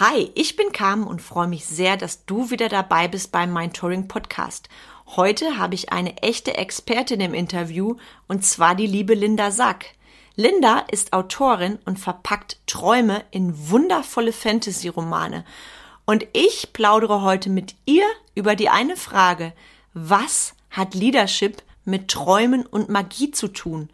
Hi, ich bin Carmen und freue mich sehr, dass du wieder dabei bist beim Mind Touring Podcast. Heute habe ich eine echte Expertin im Interview und zwar die liebe Linda Sack. Linda ist Autorin und verpackt Träume in wundervolle Fantasy-Romane. Und ich plaudere heute mit ihr über die eine Frage, was hat Leadership mit Träumen und Magie zu tun?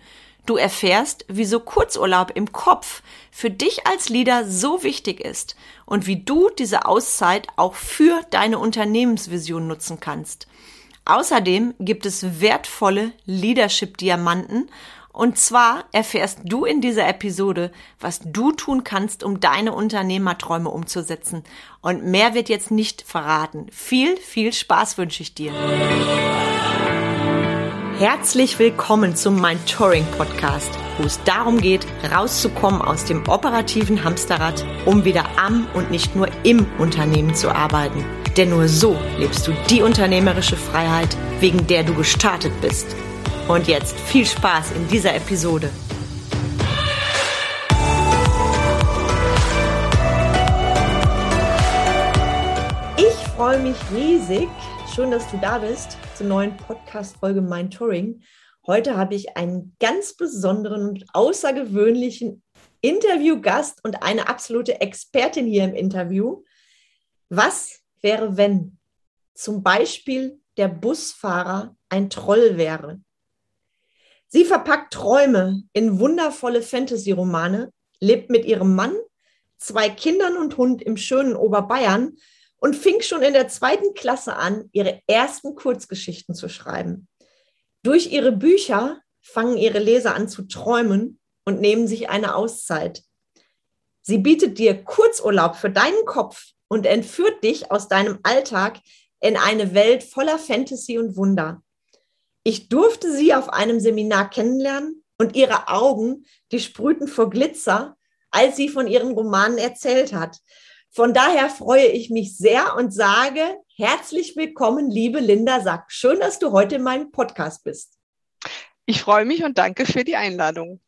Du erfährst, wieso Kurzurlaub im Kopf für dich als Leader so wichtig ist und wie du diese Auszeit auch für deine Unternehmensvision nutzen kannst. Außerdem gibt es wertvolle Leadership-Diamanten und zwar erfährst du in dieser Episode, was du tun kannst, um deine Unternehmerträume umzusetzen. Und mehr wird jetzt nicht verraten. Viel, viel Spaß wünsche ich dir. Herzlich willkommen zum Mind Touring Podcast, wo es darum geht, rauszukommen aus dem operativen Hamsterrad, um wieder am und nicht nur im Unternehmen zu arbeiten. Denn nur so lebst du die unternehmerische Freiheit, wegen der du gestartet bist. Und jetzt viel Spaß in dieser Episode. Ich freue mich riesig. Schön, dass du da bist zur neuen Podcast-Folge Mein Touring. Heute habe ich einen ganz besonderen und außergewöhnlichen Interviewgast und eine absolute Expertin hier im Interview. Was wäre, wenn zum Beispiel der Busfahrer ein Troll wäre? Sie verpackt Träume in wundervolle Fantasy-Romane, lebt mit ihrem Mann, zwei Kindern und Hund im schönen Oberbayern und fing schon in der zweiten Klasse an, ihre ersten Kurzgeschichten zu schreiben. Durch ihre Bücher fangen ihre Leser an zu träumen und nehmen sich eine Auszeit. Sie bietet dir Kurzurlaub für deinen Kopf und entführt dich aus deinem Alltag in eine Welt voller Fantasy und Wunder. Ich durfte sie auf einem Seminar kennenlernen und ihre Augen, die sprühten vor Glitzer, als sie von ihren Romanen erzählt hat. Von daher freue ich mich sehr und sage herzlich willkommen, liebe Linda Sack. Schön, dass du heute in meinem Podcast bist. Ich freue mich und danke für die Einladung.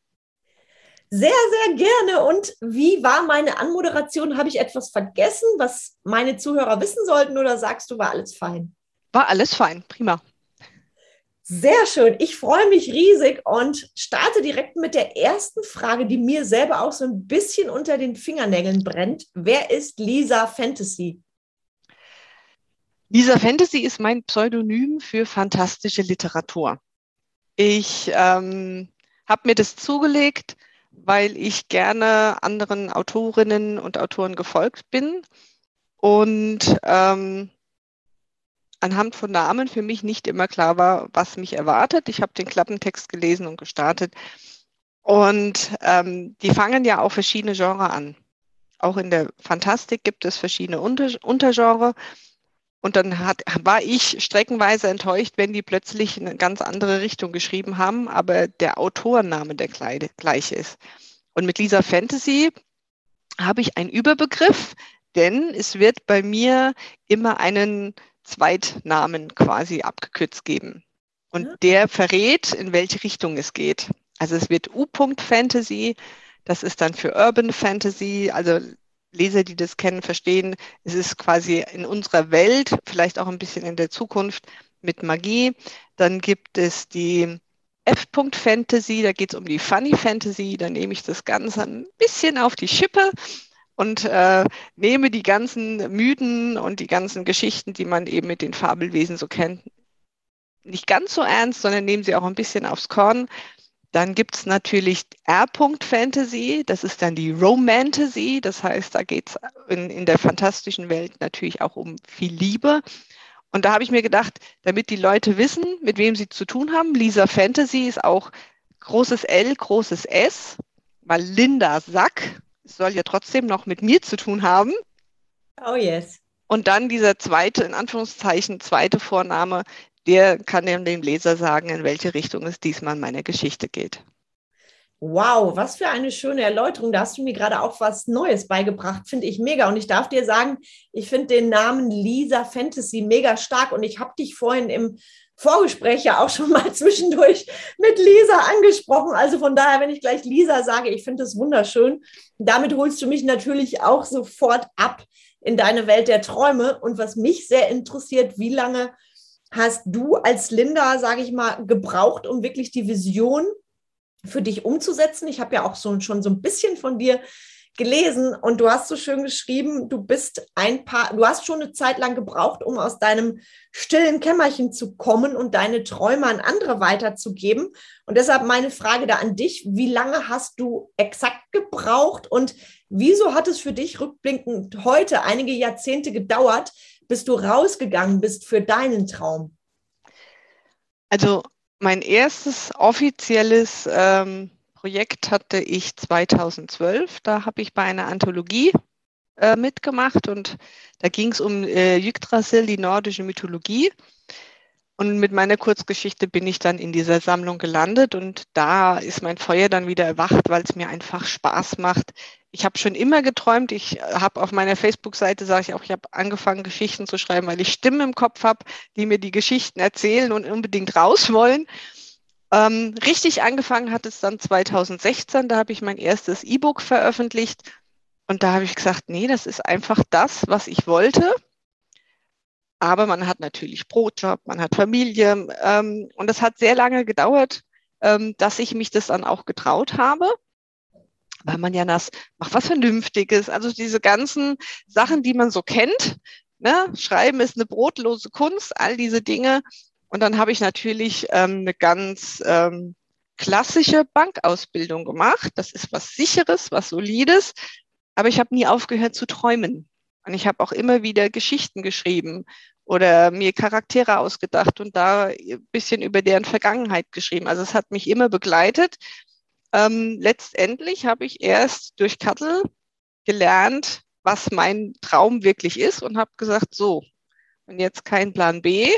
Sehr, sehr gerne. Und wie war meine Anmoderation? Habe ich etwas vergessen, was meine Zuhörer wissen sollten oder sagst du, war alles fein? War alles fein, prima. Sehr schön. Ich freue mich riesig und starte direkt mit der ersten Frage, die mir selber auch so ein bisschen unter den Fingernägeln brennt. Wer ist Lisa Fantasy? Lisa Fantasy ist mein Pseudonym für fantastische Literatur. Ich ähm, habe mir das zugelegt, weil ich gerne anderen Autorinnen und Autoren gefolgt bin und ähm, anhand von Namen für mich nicht immer klar war, was mich erwartet. Ich habe den Klappentext gelesen und gestartet. Und ähm, die fangen ja auch verschiedene Genres an. Auch in der Fantastik gibt es verschiedene Unter Untergenre. Und dann hat, war ich streckenweise enttäuscht, wenn die plötzlich eine ganz andere Richtung geschrieben haben, aber der Autorenname der gleiche ist. Und mit Lisa Fantasy habe ich einen Überbegriff, denn es wird bei mir immer einen Zweitnamen quasi abgekürzt geben. Und ja. der verrät, in welche Richtung es geht. Also es wird U-Punkt-Fantasy, das ist dann für Urban Fantasy, also Leser, die das kennen, verstehen, es ist quasi in unserer Welt, vielleicht auch ein bisschen in der Zukunft mit Magie. Dann gibt es die F-Punkt-Fantasy, da geht es um die Funny Fantasy, da nehme ich das Ganze ein bisschen auf die Schippe und äh, nehme die ganzen Mythen und die ganzen Geschichten, die man eben mit den Fabelwesen so kennt, nicht ganz so ernst, sondern nehme sie auch ein bisschen aufs Korn. Dann gibt es natürlich R-Punkt-Fantasy, das ist dann die Romantasy, das heißt, da geht es in, in der fantastischen Welt natürlich auch um viel Liebe. Und da habe ich mir gedacht, damit die Leute wissen, mit wem sie zu tun haben, Lisa Fantasy ist auch großes L, großes S, weil Linda Sack soll ja trotzdem noch mit mir zu tun haben. Oh yes. Und dann dieser zweite, in Anführungszeichen, zweite Vorname, der kann dem Leser sagen, in welche Richtung es diesmal in meiner Geschichte geht. Wow, was für eine schöne Erläuterung. Da hast du mir gerade auch was Neues beigebracht, finde ich mega. Und ich darf dir sagen, ich finde den Namen Lisa Fantasy mega stark. Und ich habe dich vorhin im Vorgespräch ja auch schon mal zwischendurch mit Lisa angesprochen. Also von daher, wenn ich gleich Lisa sage, ich finde das wunderschön. Damit holst du mich natürlich auch sofort ab in deine Welt der Träume. Und was mich sehr interessiert, wie lange hast du als Linda, sage ich mal, gebraucht, um wirklich die Vision für dich umzusetzen? Ich habe ja auch so, schon so ein bisschen von dir gelesen und du hast so schön geschrieben, du bist ein paar, du hast schon eine Zeit lang gebraucht, um aus deinem stillen Kämmerchen zu kommen und deine Träume an andere weiterzugeben. Und deshalb meine Frage da an dich, wie lange hast du exakt gebraucht und wieso hat es für dich rückblickend heute einige Jahrzehnte gedauert, bis du rausgegangen bist für deinen Traum? Also mein erstes offizielles ähm Projekt hatte ich 2012. Da habe ich bei einer Anthologie äh, mitgemacht und da ging es um äh, Yggdrasil, die nordische Mythologie. Und mit meiner Kurzgeschichte bin ich dann in dieser Sammlung gelandet und da ist mein Feuer dann wieder erwacht, weil es mir einfach Spaß macht. Ich habe schon immer geträumt. Ich habe auf meiner Facebook-Seite, sage ich auch, ich habe angefangen, Geschichten zu schreiben, weil ich Stimmen im Kopf habe, die mir die Geschichten erzählen und unbedingt raus wollen. Ähm, richtig angefangen hat es dann 2016, da habe ich mein erstes E-Book veröffentlicht und da habe ich gesagt, nee, das ist einfach das, was ich wollte. Aber man hat natürlich Brotjob, man hat Familie ähm, und es hat sehr lange gedauert, ähm, dass ich mich das dann auch getraut habe weil man ja das macht was Vernünftiges. Also diese ganzen Sachen, die man so kennt. Ne? Schreiben ist eine brotlose Kunst, all diese Dinge. Und dann habe ich natürlich ähm, eine ganz ähm, klassische Bankausbildung gemacht. Das ist was Sicheres, was Solides. Aber ich habe nie aufgehört zu träumen. Und ich habe auch immer wieder Geschichten geschrieben oder mir Charaktere ausgedacht und da ein bisschen über deren Vergangenheit geschrieben. Also es hat mich immer begleitet. Ähm, letztendlich habe ich erst durch Kattel gelernt, was mein Traum wirklich ist und habe gesagt, so, und jetzt kein Plan B,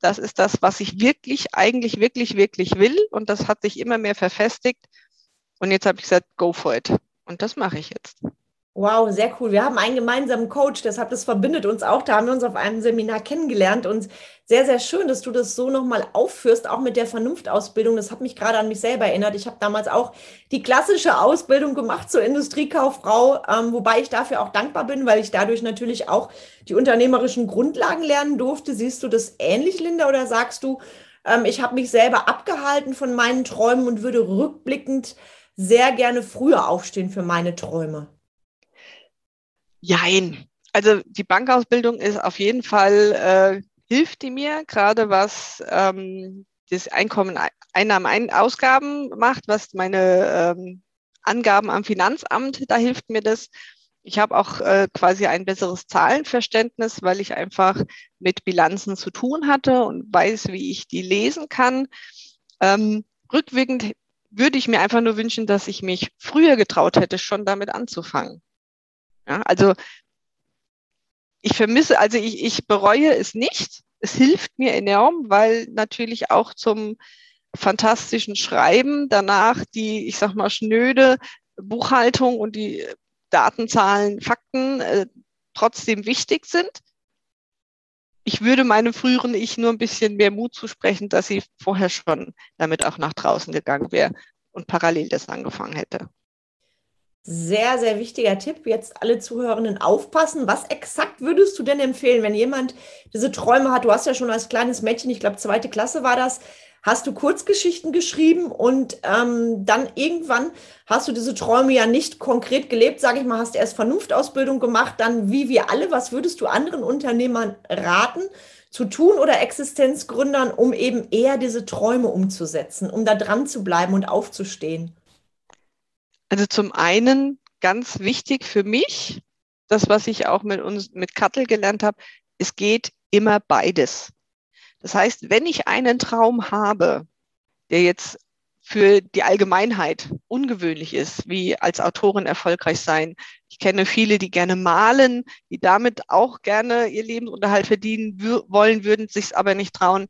das ist das, was ich wirklich, eigentlich wirklich, wirklich will. Und das hat sich immer mehr verfestigt. Und jetzt habe ich gesagt, go for it. Und das mache ich jetzt. Wow, sehr cool. Wir haben einen gemeinsamen Coach, deshalb das verbindet uns auch. Da haben wir uns auf einem Seminar kennengelernt und sehr, sehr schön, dass du das so nochmal aufführst, auch mit der Vernunftausbildung. Das hat mich gerade an mich selber erinnert. Ich habe damals auch die klassische Ausbildung gemacht zur Industriekauffrau, ähm, wobei ich dafür auch dankbar bin, weil ich dadurch natürlich auch die unternehmerischen Grundlagen lernen durfte. Siehst du das ähnlich, Linda, oder sagst du, ähm, ich habe mich selber abgehalten von meinen Träumen und würde rückblickend sehr gerne früher aufstehen für meine Träume? Jein. Also die Bankausbildung ist auf jeden Fall, äh, hilft die mir, gerade was ähm, das Einkommen, Einnahmen, Ein Ausgaben macht, was meine ähm, Angaben am Finanzamt, da hilft mir das. Ich habe auch äh, quasi ein besseres Zahlenverständnis, weil ich einfach mit Bilanzen zu tun hatte und weiß, wie ich die lesen kann. Ähm, rückwirkend würde ich mir einfach nur wünschen, dass ich mich früher getraut hätte, schon damit anzufangen. Ja, also ich vermisse, also ich, ich bereue es nicht. Es hilft mir enorm, weil natürlich auch zum fantastischen Schreiben danach die, ich sag mal, schnöde Buchhaltung und die Datenzahlen, Fakten äh, trotzdem wichtig sind. Ich würde meinem früheren Ich nur ein bisschen mehr Mut zusprechen, dass sie vorher schon damit auch nach draußen gegangen wäre und parallel das angefangen hätte. Sehr, sehr wichtiger Tipp. Jetzt alle Zuhörenden aufpassen. Was exakt würdest du denn empfehlen, wenn jemand diese Träume hat? Du hast ja schon als kleines Mädchen, ich glaube, zweite Klasse war das, hast du Kurzgeschichten geschrieben und ähm, dann irgendwann hast du diese Träume ja nicht konkret gelebt, sage ich mal, hast erst Vernunftausbildung gemacht, dann wie wir alle. Was würdest du anderen Unternehmern raten? zu tun oder Existenzgründern, um eben eher diese Träume umzusetzen, um da dran zu bleiben und aufzustehen? Also zum einen ganz wichtig für mich, das, was ich auch mit uns, mit Kattel gelernt habe, es geht immer beides. Das heißt, wenn ich einen Traum habe, der jetzt für die Allgemeinheit ungewöhnlich ist, wie als Autorin erfolgreich sein. Ich kenne viele, die gerne malen, die damit auch gerne ihr Lebensunterhalt verdienen wollen, würden sich aber nicht trauen,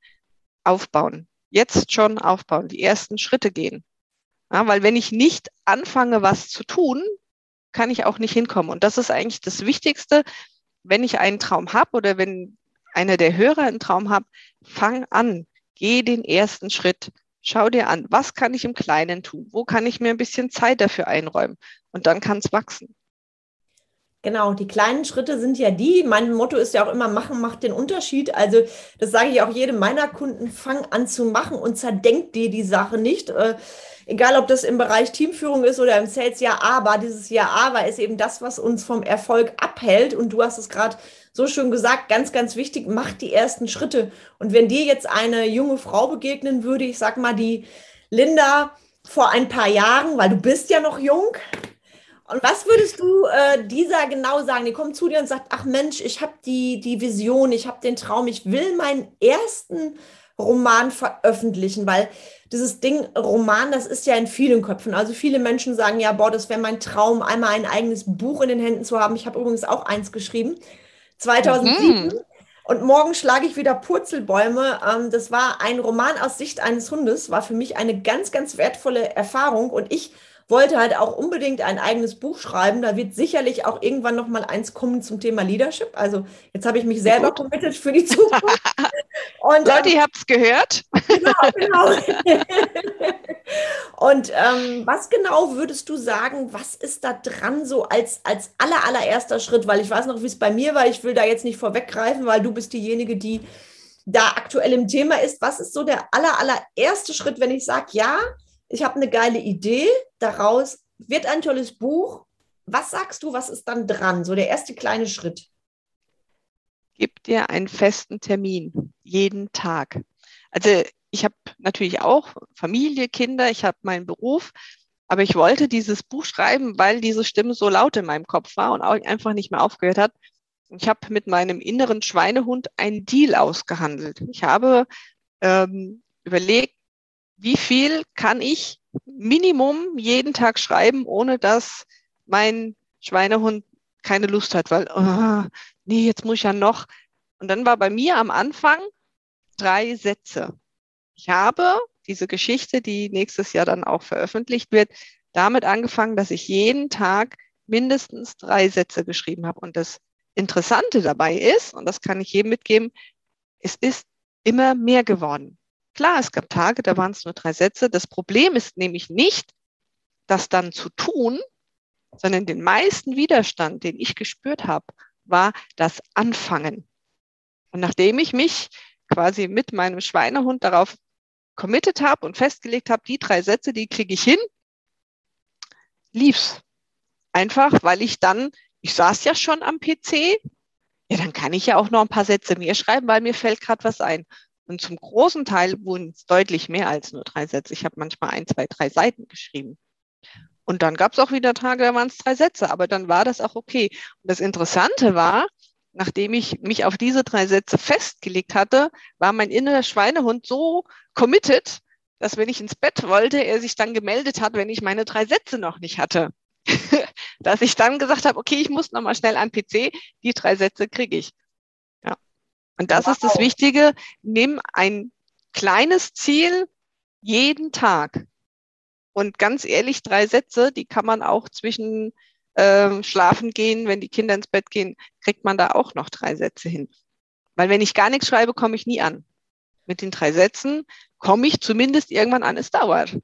aufbauen. Jetzt schon aufbauen, die ersten Schritte gehen. Ja, weil wenn ich nicht anfange, was zu tun, kann ich auch nicht hinkommen. Und das ist eigentlich das Wichtigste, wenn ich einen Traum habe oder wenn einer der Hörer einen Traum hat, fang an, geh den ersten Schritt. Schau dir an, was kann ich im Kleinen tun? Wo kann ich mir ein bisschen Zeit dafür einräumen? Und dann kann es wachsen. Genau, die kleinen Schritte sind ja die. Mein Motto ist ja auch immer, machen macht den Unterschied. Also das sage ich auch jedem meiner Kunden, fang an zu machen und zerdenk dir die Sache nicht. Äh, egal, ob das im Bereich Teamführung ist oder im Sales, ja, aber dieses Ja, aber ist eben das, was uns vom Erfolg abhält. Und du hast es gerade so schön gesagt, ganz, ganz wichtig, mach die ersten Schritte. Und wenn dir jetzt eine junge Frau begegnen würde, ich sag mal, die Linda vor ein paar Jahren, weil du bist ja noch jung, und was würdest du äh, dieser genau sagen? Die kommt zu dir und sagt, ach Mensch, ich habe die, die Vision, ich habe den Traum, ich will meinen ersten Roman veröffentlichen, weil dieses Ding Roman, das ist ja in vielen Köpfen. Also viele Menschen sagen, ja, boah, das wäre mein Traum, einmal ein eigenes Buch in den Händen zu haben. Ich habe übrigens auch eins geschrieben, 2007. Mhm. Und morgen schlage ich wieder Purzelbäume. Ähm, das war ein Roman aus Sicht eines Hundes, war für mich eine ganz, ganz wertvolle Erfahrung. Und ich wollte halt auch unbedingt ein eigenes Buch schreiben. Da wird sicherlich auch irgendwann noch mal eins kommen zum Thema Leadership. Also jetzt habe ich mich selber committed für die Zukunft. Und, Leute, ähm, ihr habt es gehört. Genau, genau. Und ähm, was genau würdest du sagen, was ist da dran so als, als aller, allererster Schritt? Weil ich weiß noch, wie es bei mir war. Ich will da jetzt nicht vorweggreifen, weil du bist diejenige, die da aktuell im Thema ist. Was ist so der aller, allererste Schritt, wenn ich sage, ja, ich habe eine geile Idee, daraus wird ein tolles Buch. Was sagst du, was ist dann dran? So der erste kleine Schritt. Gib dir einen festen Termin, jeden Tag. Also ich habe natürlich auch Familie, Kinder, ich habe meinen Beruf, aber ich wollte dieses Buch schreiben, weil diese Stimme so laut in meinem Kopf war und auch einfach nicht mehr aufgehört hat. Ich habe mit meinem inneren Schweinehund einen Deal ausgehandelt. Ich habe ähm, überlegt, wie viel kann ich Minimum jeden Tag schreiben, ohne dass mein Schweinehund keine Lust hat, weil, oh, nee, jetzt muss ich ja noch. Und dann war bei mir am Anfang drei Sätze. Ich habe diese Geschichte, die nächstes Jahr dann auch veröffentlicht wird, damit angefangen, dass ich jeden Tag mindestens drei Sätze geschrieben habe. Und das Interessante dabei ist, und das kann ich jedem mitgeben, es ist immer mehr geworden. Klar, es gab Tage, da waren es nur drei Sätze. Das Problem ist nämlich nicht, das dann zu tun, sondern den meisten Widerstand, den ich gespürt habe, war das Anfangen. Und nachdem ich mich quasi mit meinem Schweinehund darauf committed habe und festgelegt habe, die drei Sätze, die kriege ich hin, lief's. Einfach, weil ich dann, ich saß ja schon am PC, ja, dann kann ich ja auch noch ein paar Sätze mehr schreiben, weil mir fällt gerade was ein. Und zum großen Teil wurden es deutlich mehr als nur drei Sätze. Ich habe manchmal ein, zwei, drei Seiten geschrieben. Und dann gab es auch wieder Tage, da waren es drei Sätze, aber dann war das auch okay. Und das Interessante war, nachdem ich mich auf diese drei Sätze festgelegt hatte, war mein innerer Schweinehund so committed, dass wenn ich ins Bett wollte, er sich dann gemeldet hat, wenn ich meine drei Sätze noch nicht hatte. dass ich dann gesagt habe, okay, ich muss nochmal schnell an PC, die drei Sätze kriege ich. Und das wow. ist das Wichtige. Nimm ein kleines Ziel jeden Tag. Und ganz ehrlich, drei Sätze, die kann man auch zwischen äh, Schlafen gehen, wenn die Kinder ins Bett gehen, kriegt man da auch noch drei Sätze hin. Weil wenn ich gar nichts schreibe, komme ich nie an. Mit den drei Sätzen komme ich zumindest irgendwann an, es dauert.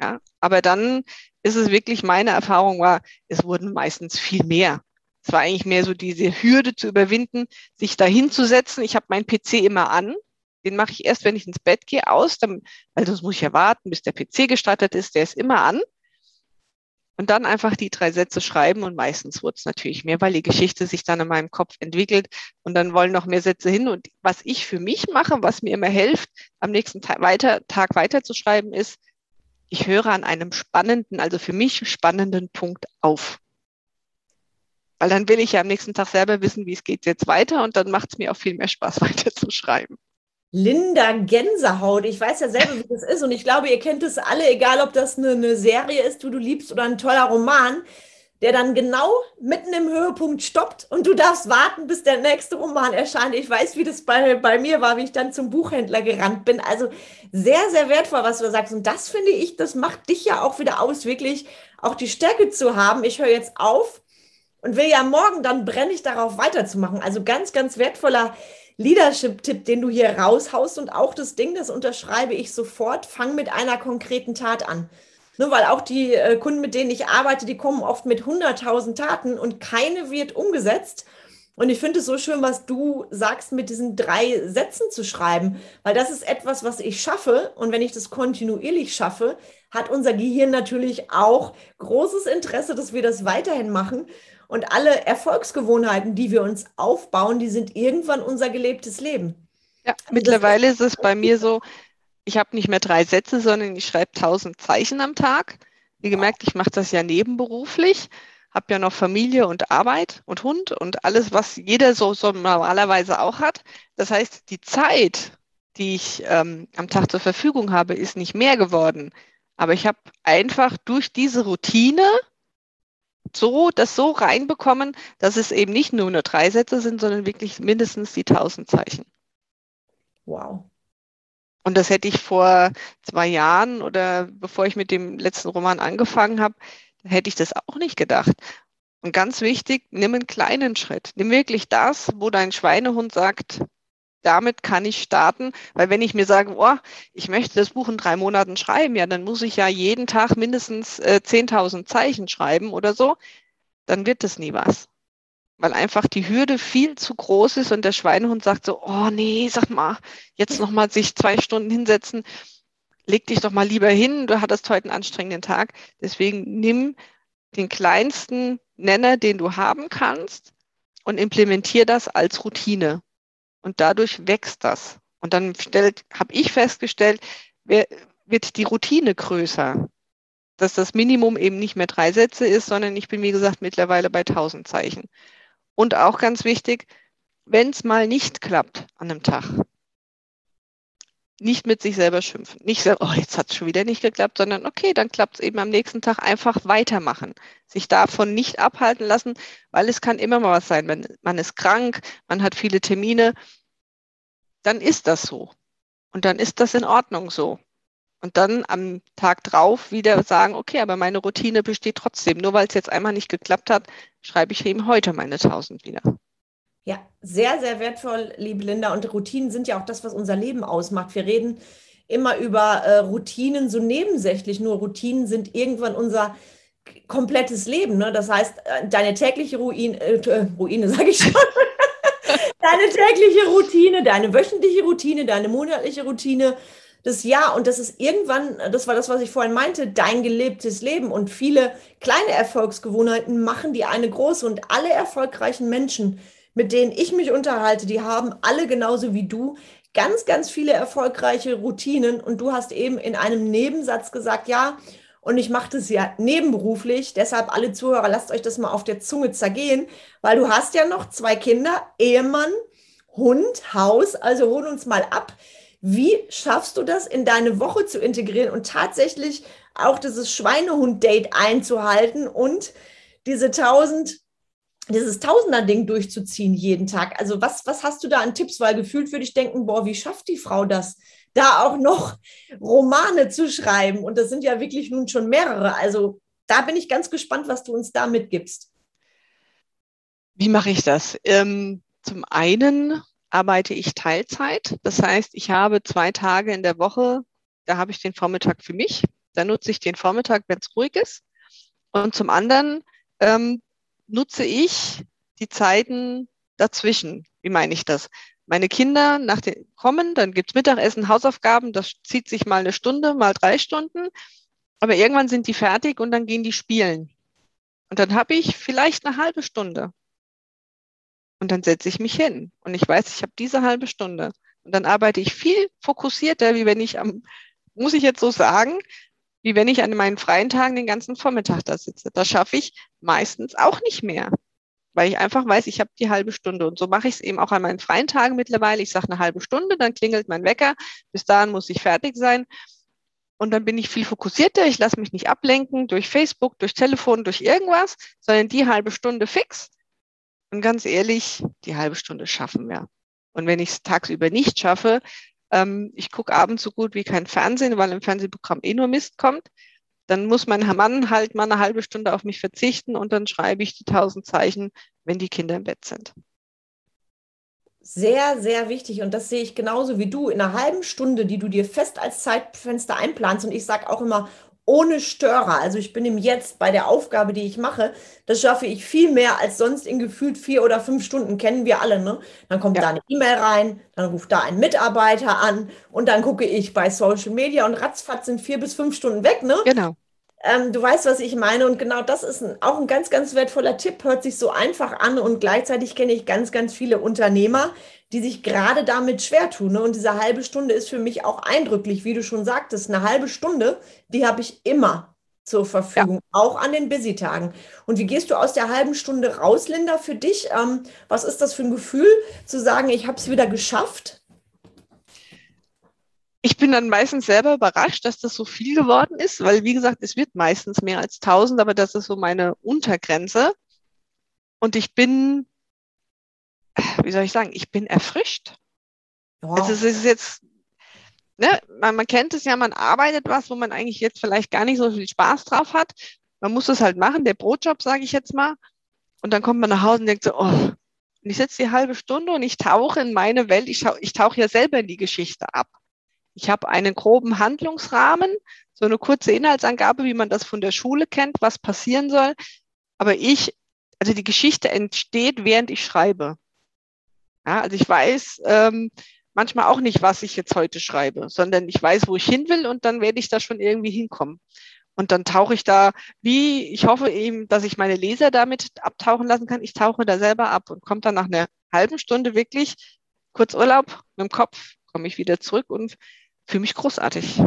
Ja, aber dann ist es wirklich meine Erfahrung war, es wurden meistens viel mehr. Es war eigentlich mehr so diese Hürde zu überwinden, sich da hinzusetzen. Ich habe meinen PC immer an. Den mache ich erst, wenn ich ins Bett gehe, aus. Dann, also das muss ich ja warten, bis der PC gestartet ist. Der ist immer an. Und dann einfach die drei Sätze schreiben und meistens wird es natürlich mehr, weil die Geschichte sich dann in meinem Kopf entwickelt und dann wollen noch mehr Sätze hin. Und was ich für mich mache, was mir immer hilft, am nächsten Tag weiter, Tag weiterzuschreiben, ist, ich höre an einem spannenden, also für mich spannenden Punkt auf. Weil dann will ich ja am nächsten Tag selber wissen, wie es geht jetzt weiter und dann macht es mir auch viel mehr Spaß, weiter zu schreiben. Linda Gänsehaut. Ich weiß ja selber, wie das ist und ich glaube, ihr kennt es alle, egal ob das eine, eine Serie ist, die du liebst oder ein toller Roman, der dann genau mitten im Höhepunkt stoppt und du darfst warten, bis der nächste Roman erscheint. Ich weiß, wie das bei, bei mir war, wie ich dann zum Buchhändler gerannt bin. Also sehr, sehr wertvoll, was du da sagst. Und das finde ich, das macht dich ja auch wieder aus, wirklich auch die Stärke zu haben. Ich höre jetzt auf, und will ja morgen, dann brenne ich darauf weiterzumachen. Also ganz, ganz wertvoller Leadership-Tipp, den du hier raushaust und auch das Ding, das unterschreibe ich sofort, fang mit einer konkreten Tat an. Nur weil auch die äh, Kunden, mit denen ich arbeite, die kommen oft mit 100.000 Taten und keine wird umgesetzt. Und ich finde es so schön, was du sagst, mit diesen drei Sätzen zu schreiben, weil das ist etwas, was ich schaffe. Und wenn ich das kontinuierlich schaffe, hat unser Gehirn natürlich auch großes Interesse, dass wir das weiterhin machen. Und alle Erfolgsgewohnheiten, die wir uns aufbauen, die sind irgendwann unser gelebtes Leben. Ja, also mittlerweile ist es bei mir so, ich habe nicht mehr drei Sätze, sondern ich schreibe tausend Zeichen am Tag. Wie gemerkt, ich mache das ja nebenberuflich, habe ja noch Familie und Arbeit und Hund und alles, was jeder so, so normalerweise auch hat. Das heißt, die Zeit, die ich ähm, am Tag zur Verfügung habe, ist nicht mehr geworden. Aber ich habe einfach durch diese Routine so, das so reinbekommen, dass es eben nicht nur nur drei Sätze sind, sondern wirklich mindestens die tausend Zeichen. Wow. Und das hätte ich vor zwei Jahren oder bevor ich mit dem letzten Roman angefangen habe, hätte ich das auch nicht gedacht. Und ganz wichtig, nimm einen kleinen Schritt. Nimm wirklich das, wo dein Schweinehund sagt, damit kann ich starten, weil wenn ich mir sage, oh, ich möchte das Buch in drei Monaten schreiben, ja, dann muss ich ja jeden Tag mindestens äh, 10.000 Zeichen schreiben oder so, dann wird das nie was. Weil einfach die Hürde viel zu groß ist und der Schweinehund sagt so, oh nee, sag mal, jetzt nochmal sich zwei Stunden hinsetzen, leg dich doch mal lieber hin, du hattest heute einen anstrengenden Tag. Deswegen nimm den kleinsten Nenner, den du haben kannst und implementier das als Routine und dadurch wächst das. Und dann habe ich festgestellt, wird die Routine größer, dass das Minimum eben nicht mehr drei Sätze ist, sondern ich bin, wie gesagt, mittlerweile bei 1000 Zeichen. Und auch ganz wichtig, wenn es mal nicht klappt an einem Tag, nicht mit sich selber schimpfen. Nicht so, oh, jetzt hat es schon wieder nicht geklappt, sondern okay, dann klappt es eben am nächsten Tag einfach weitermachen. Sich davon nicht abhalten lassen, weil es kann immer mal was sein. Man, man ist krank, man hat viele Termine, dann ist das so. Und dann ist das in Ordnung so. Und dann am Tag drauf wieder sagen, okay, aber meine Routine besteht trotzdem. Nur weil es jetzt einmal nicht geklappt hat, schreibe ich eben heute meine 1000 wieder. Ja, sehr, sehr wertvoll, liebe Linda. Und Routinen sind ja auch das, was unser Leben ausmacht. Wir reden immer über äh, Routinen so nebensächlich, nur Routinen sind irgendwann unser komplettes Leben. Ne? Das heißt, äh, deine tägliche Ruine, äh, Ruine, sage ich schon. Deine tägliche Routine, deine wöchentliche Routine, deine monatliche Routine, das Jahr. Und das ist irgendwann, das war das, was ich vorhin meinte, dein gelebtes Leben. Und viele kleine Erfolgsgewohnheiten machen die eine große. Und alle erfolgreichen Menschen, mit denen ich mich unterhalte, die haben alle genauso wie du ganz, ganz viele erfolgreiche Routinen. Und du hast eben in einem Nebensatz gesagt, ja, und ich mache das ja nebenberuflich. Deshalb alle Zuhörer, lasst euch das mal auf der Zunge zergehen, weil du hast ja noch zwei Kinder, Ehemann, Hund, Haus. Also hol uns mal ab. Wie schaffst du das in deine Woche zu integrieren und tatsächlich auch dieses Schweinehund-Date einzuhalten und diese 1000 dieses Tausender-Ding durchzuziehen jeden Tag. Also was, was hast du da an Tipps? Weil gefühlt würde ich denken, boah, wie schafft die Frau das, da auch noch Romane zu schreiben? Und das sind ja wirklich nun schon mehrere. Also da bin ich ganz gespannt, was du uns da mitgibst. Wie mache ich das? Ähm, zum einen arbeite ich Teilzeit. Das heißt, ich habe zwei Tage in der Woche, da habe ich den Vormittag für mich. Da nutze ich den Vormittag, wenn es ruhig ist. Und zum anderen ähm, nutze ich die Zeiten dazwischen. Wie meine ich das? Meine Kinder nach den, kommen, dann gibt's Mittagessen, Hausaufgaben, das zieht sich mal eine Stunde, mal drei Stunden. Aber irgendwann sind die fertig und dann gehen die spielen. Und dann habe ich vielleicht eine halbe Stunde. Und dann setze ich mich hin. Und ich weiß, ich habe diese halbe Stunde. Und dann arbeite ich viel fokussierter, wie wenn ich am, muss ich jetzt so sagen, wie wenn ich an meinen freien Tagen den ganzen Vormittag da sitze. Das schaffe ich meistens auch nicht mehr, weil ich einfach weiß, ich habe die halbe Stunde. Und so mache ich es eben auch an meinen freien Tagen mittlerweile. Ich sage eine halbe Stunde, dann klingelt mein Wecker. Bis dahin muss ich fertig sein. Und dann bin ich viel fokussierter. Ich lasse mich nicht ablenken durch Facebook, durch Telefon, durch irgendwas, sondern die halbe Stunde fix. Und ganz ehrlich, die halbe Stunde schaffen wir. Und wenn ich es tagsüber nicht schaffe, ähm, ich gucke abends so gut wie kein Fernsehen, weil im Fernsehprogramm eh nur Mist kommt. dann muss mein Mann halt mal eine halbe Stunde auf mich verzichten und dann schreibe ich die tausend Zeichen, wenn die Kinder im Bett sind. Sehr, sehr wichtig. Und das sehe ich genauso wie du. In einer halben Stunde, die du dir fest als Zeitfenster einplanst. Und ich sage auch immer, ohne Störer. Also ich bin im Jetzt bei der Aufgabe, die ich mache. Das schaffe ich viel mehr als sonst in gefühlt vier oder fünf Stunden. Kennen wir alle, ne? Dann kommt ja. da eine E-Mail rein, dann ruft da ein Mitarbeiter an und dann gucke ich bei Social Media und ratzfatz sind vier bis fünf Stunden weg, ne? Genau. Ähm, du weißt, was ich meine. Und genau das ist ein, auch ein ganz, ganz wertvoller Tipp. Hört sich so einfach an. Und gleichzeitig kenne ich ganz, ganz viele Unternehmer, die sich gerade damit schwer tun. Ne? Und diese halbe Stunde ist für mich auch eindrücklich, wie du schon sagtest. Eine halbe Stunde, die habe ich immer zur Verfügung, ja. auch an den Busy-Tagen. Und wie gehst du aus der halben Stunde raus, Linda, für dich? Ähm, was ist das für ein Gefühl, zu sagen, ich habe es wieder geschafft? Ich bin dann meistens selber überrascht, dass das so viel geworden ist, weil wie gesagt, es wird meistens mehr als 1000, aber das ist so meine Untergrenze. Und ich bin, wie soll ich sagen, ich bin erfrischt. Wow. Also es ist jetzt, ne, man, man kennt es ja, man arbeitet was, wo man eigentlich jetzt vielleicht gar nicht so viel Spaß drauf hat. Man muss es halt machen, der Brotjob, sage ich jetzt mal. Und dann kommt man nach Hause und denkt so, oh, und ich sitze die halbe Stunde und ich tauche in meine Welt, ich, ich tauche ja selber in die Geschichte ab. Ich habe einen groben Handlungsrahmen, so eine kurze Inhaltsangabe, wie man das von der Schule kennt, was passieren soll. Aber ich, also die Geschichte entsteht, während ich schreibe. Ja, also ich weiß ähm, manchmal auch nicht, was ich jetzt heute schreibe, sondern ich weiß, wo ich hin will und dann werde ich da schon irgendwie hinkommen. Und dann tauche ich da, wie, ich hoffe eben, dass ich meine Leser damit abtauchen lassen kann. Ich tauche da selber ab und komme dann nach einer halben Stunde wirklich kurz Urlaub mit dem Kopf, komme ich wieder zurück und für mich großartig.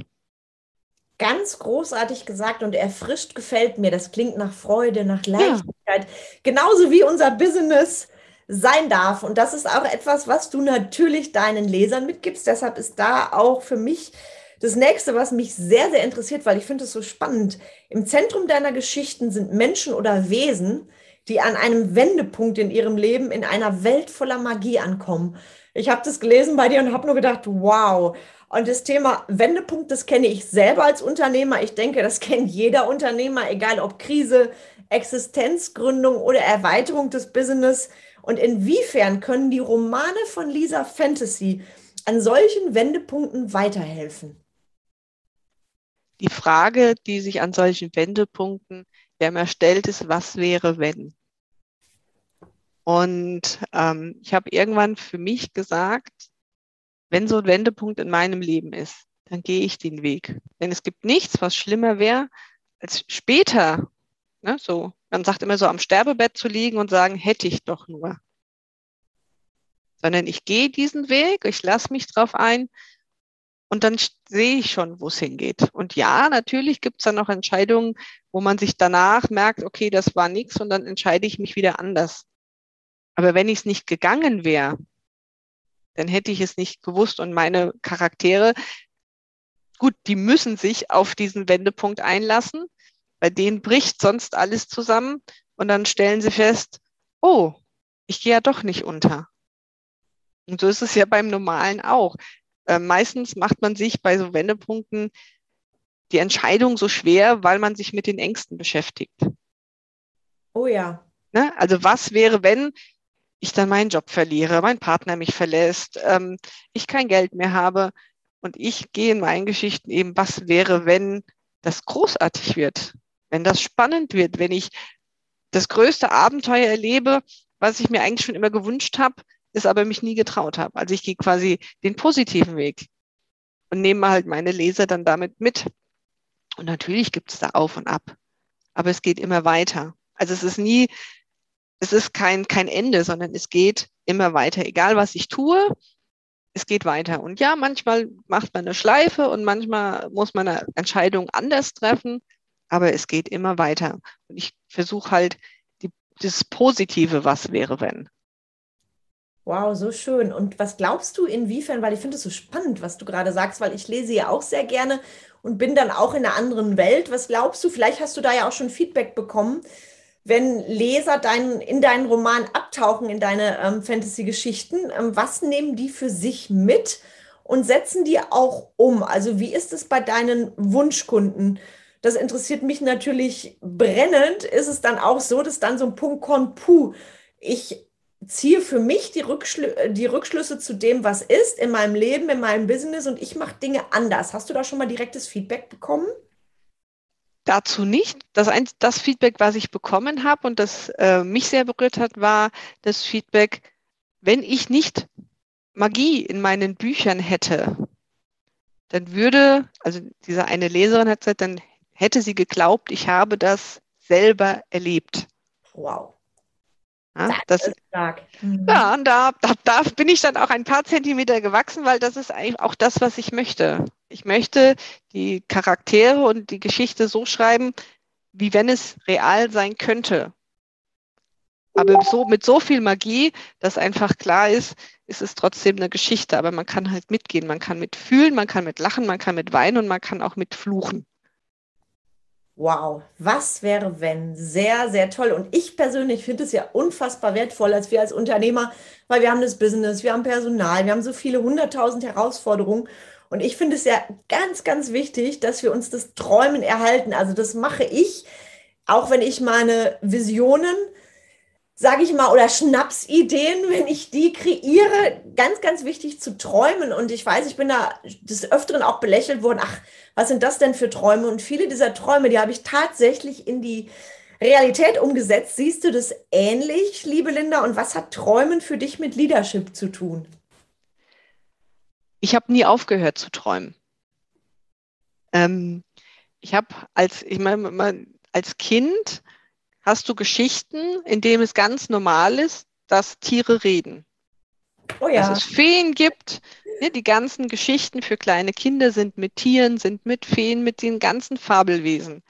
Ganz großartig gesagt und erfrischt gefällt mir. Das klingt nach Freude, nach Leichtigkeit. Ja. Genauso wie unser Business sein darf. Und das ist auch etwas, was du natürlich deinen Lesern mitgibst. Deshalb ist da auch für mich das nächste, was mich sehr, sehr interessiert, weil ich finde es so spannend. Im Zentrum deiner Geschichten sind Menschen oder Wesen, die an einem Wendepunkt in ihrem Leben in einer Welt voller Magie ankommen. Ich habe das gelesen bei dir und habe nur gedacht, wow. Und das Thema Wendepunkt, das kenne ich selber als Unternehmer. Ich denke, das kennt jeder Unternehmer, egal ob Krise, Existenzgründung oder Erweiterung des Business. Und inwiefern können die Romane von Lisa Fantasy an solchen Wendepunkten weiterhelfen? Die Frage, die sich an solchen Wendepunkten immer stellt, ist, was wäre, wenn? Und ähm, ich habe irgendwann für mich gesagt, wenn so ein Wendepunkt in meinem Leben ist, dann gehe ich den Weg. Denn es gibt nichts, was schlimmer wäre, als später, ne, so, man sagt immer so am Sterbebett zu liegen und sagen, hätte ich doch nur. Sondern ich gehe diesen Weg, ich lasse mich drauf ein und dann sehe ich schon, wo es hingeht. Und ja, natürlich gibt es dann noch Entscheidungen, wo man sich danach merkt, okay, das war nichts und dann entscheide ich mich wieder anders. Aber wenn ich es nicht gegangen wäre, dann hätte ich es nicht gewusst. Und meine Charaktere, gut, die müssen sich auf diesen Wendepunkt einlassen. Bei denen bricht sonst alles zusammen. Und dann stellen sie fest, oh, ich gehe ja doch nicht unter. Und so ist es ja beim Normalen auch. Äh, meistens macht man sich bei so Wendepunkten die Entscheidung so schwer, weil man sich mit den Ängsten beschäftigt. Oh ja. Ne? Also was wäre, wenn ich dann meinen Job verliere, mein Partner mich verlässt, ähm, ich kein Geld mehr habe. Und ich gehe in meinen Geschichten eben, was wäre, wenn das großartig wird, wenn das spannend wird, wenn ich das größte Abenteuer erlebe, was ich mir eigentlich schon immer gewünscht habe, ist aber mich nie getraut habe. Also ich gehe quasi den positiven Weg und nehme halt meine Leser dann damit mit. Und natürlich gibt es da auf und ab, aber es geht immer weiter. Also es ist nie es ist kein, kein Ende, sondern es geht immer weiter. Egal was ich tue, es geht weiter. Und ja, manchmal macht man eine Schleife und manchmal muss man eine Entscheidung anders treffen, aber es geht immer weiter. Und ich versuche halt die, das Positive, was wäre, wenn. Wow, so schön. Und was glaubst du, inwiefern, weil ich finde es so spannend, was du gerade sagst, weil ich lese ja auch sehr gerne und bin dann auch in einer anderen Welt. Was glaubst du, vielleicht hast du da ja auch schon Feedback bekommen, wenn Leser dein, in deinen Roman abtauchen, in deine ähm, Fantasy-Geschichten, ähm, was nehmen die für sich mit und setzen die auch um? Also wie ist es bei deinen Wunschkunden? das interessiert mich natürlich brennend, ist es dann auch so, dass dann so ein Punkt kommt, puh, ich ziehe für mich die, Rückschlü die Rückschlüsse zu dem, was ist in meinem Leben, in meinem Business und ich mache Dinge anders. Hast du da schon mal direktes Feedback bekommen? Dazu nicht. Das, ein, das Feedback, was ich bekommen habe und das äh, mich sehr berührt hat, war das Feedback, wenn ich nicht Magie in meinen Büchern hätte, dann würde, also diese eine Leserin hat gesagt, dann hätte sie geglaubt, ich habe das selber erlebt. Wow. Ja, das, ist stark. Mhm. Ja, und da, da, da bin ich dann auch ein paar Zentimeter gewachsen, weil das ist eigentlich auch das, was ich möchte. Ich möchte die Charaktere und die Geschichte so schreiben, wie wenn es real sein könnte. Aber so, mit so viel Magie, dass einfach klar ist, ist es trotzdem eine Geschichte. Aber man kann halt mitgehen, man kann mitfühlen, man kann mit lachen, man kann mit weinen und man kann auch mit fluchen. Wow, was wäre wenn? Sehr, sehr toll. Und ich persönlich finde es ja unfassbar wertvoll, als wir als Unternehmer, weil wir haben das Business, wir haben Personal, wir haben so viele hunderttausend Herausforderungen. Und ich finde es ja ganz, ganz wichtig, dass wir uns das Träumen erhalten. Also das mache ich, auch wenn ich meine Visionen sage ich mal, oder Schnapsideen, wenn ich die kreiere, ganz, ganz wichtig zu träumen. Und ich weiß, ich bin da des Öfteren auch belächelt worden, ach, was sind das denn für Träume? Und viele dieser Träume, die habe ich tatsächlich in die Realität umgesetzt. Siehst du das ähnlich, liebe Linda? Und was hat Träumen für dich mit Leadership zu tun? Ich habe nie aufgehört zu träumen. Ähm, ich habe als, ich meine, als Kind hast du Geschichten, in denen es ganz normal ist, dass Tiere reden. Oh ja. Dass es Feen gibt. Ja, die ganzen Geschichten für kleine Kinder sind mit Tieren, sind mit Feen, mit den ganzen Fabelwesen.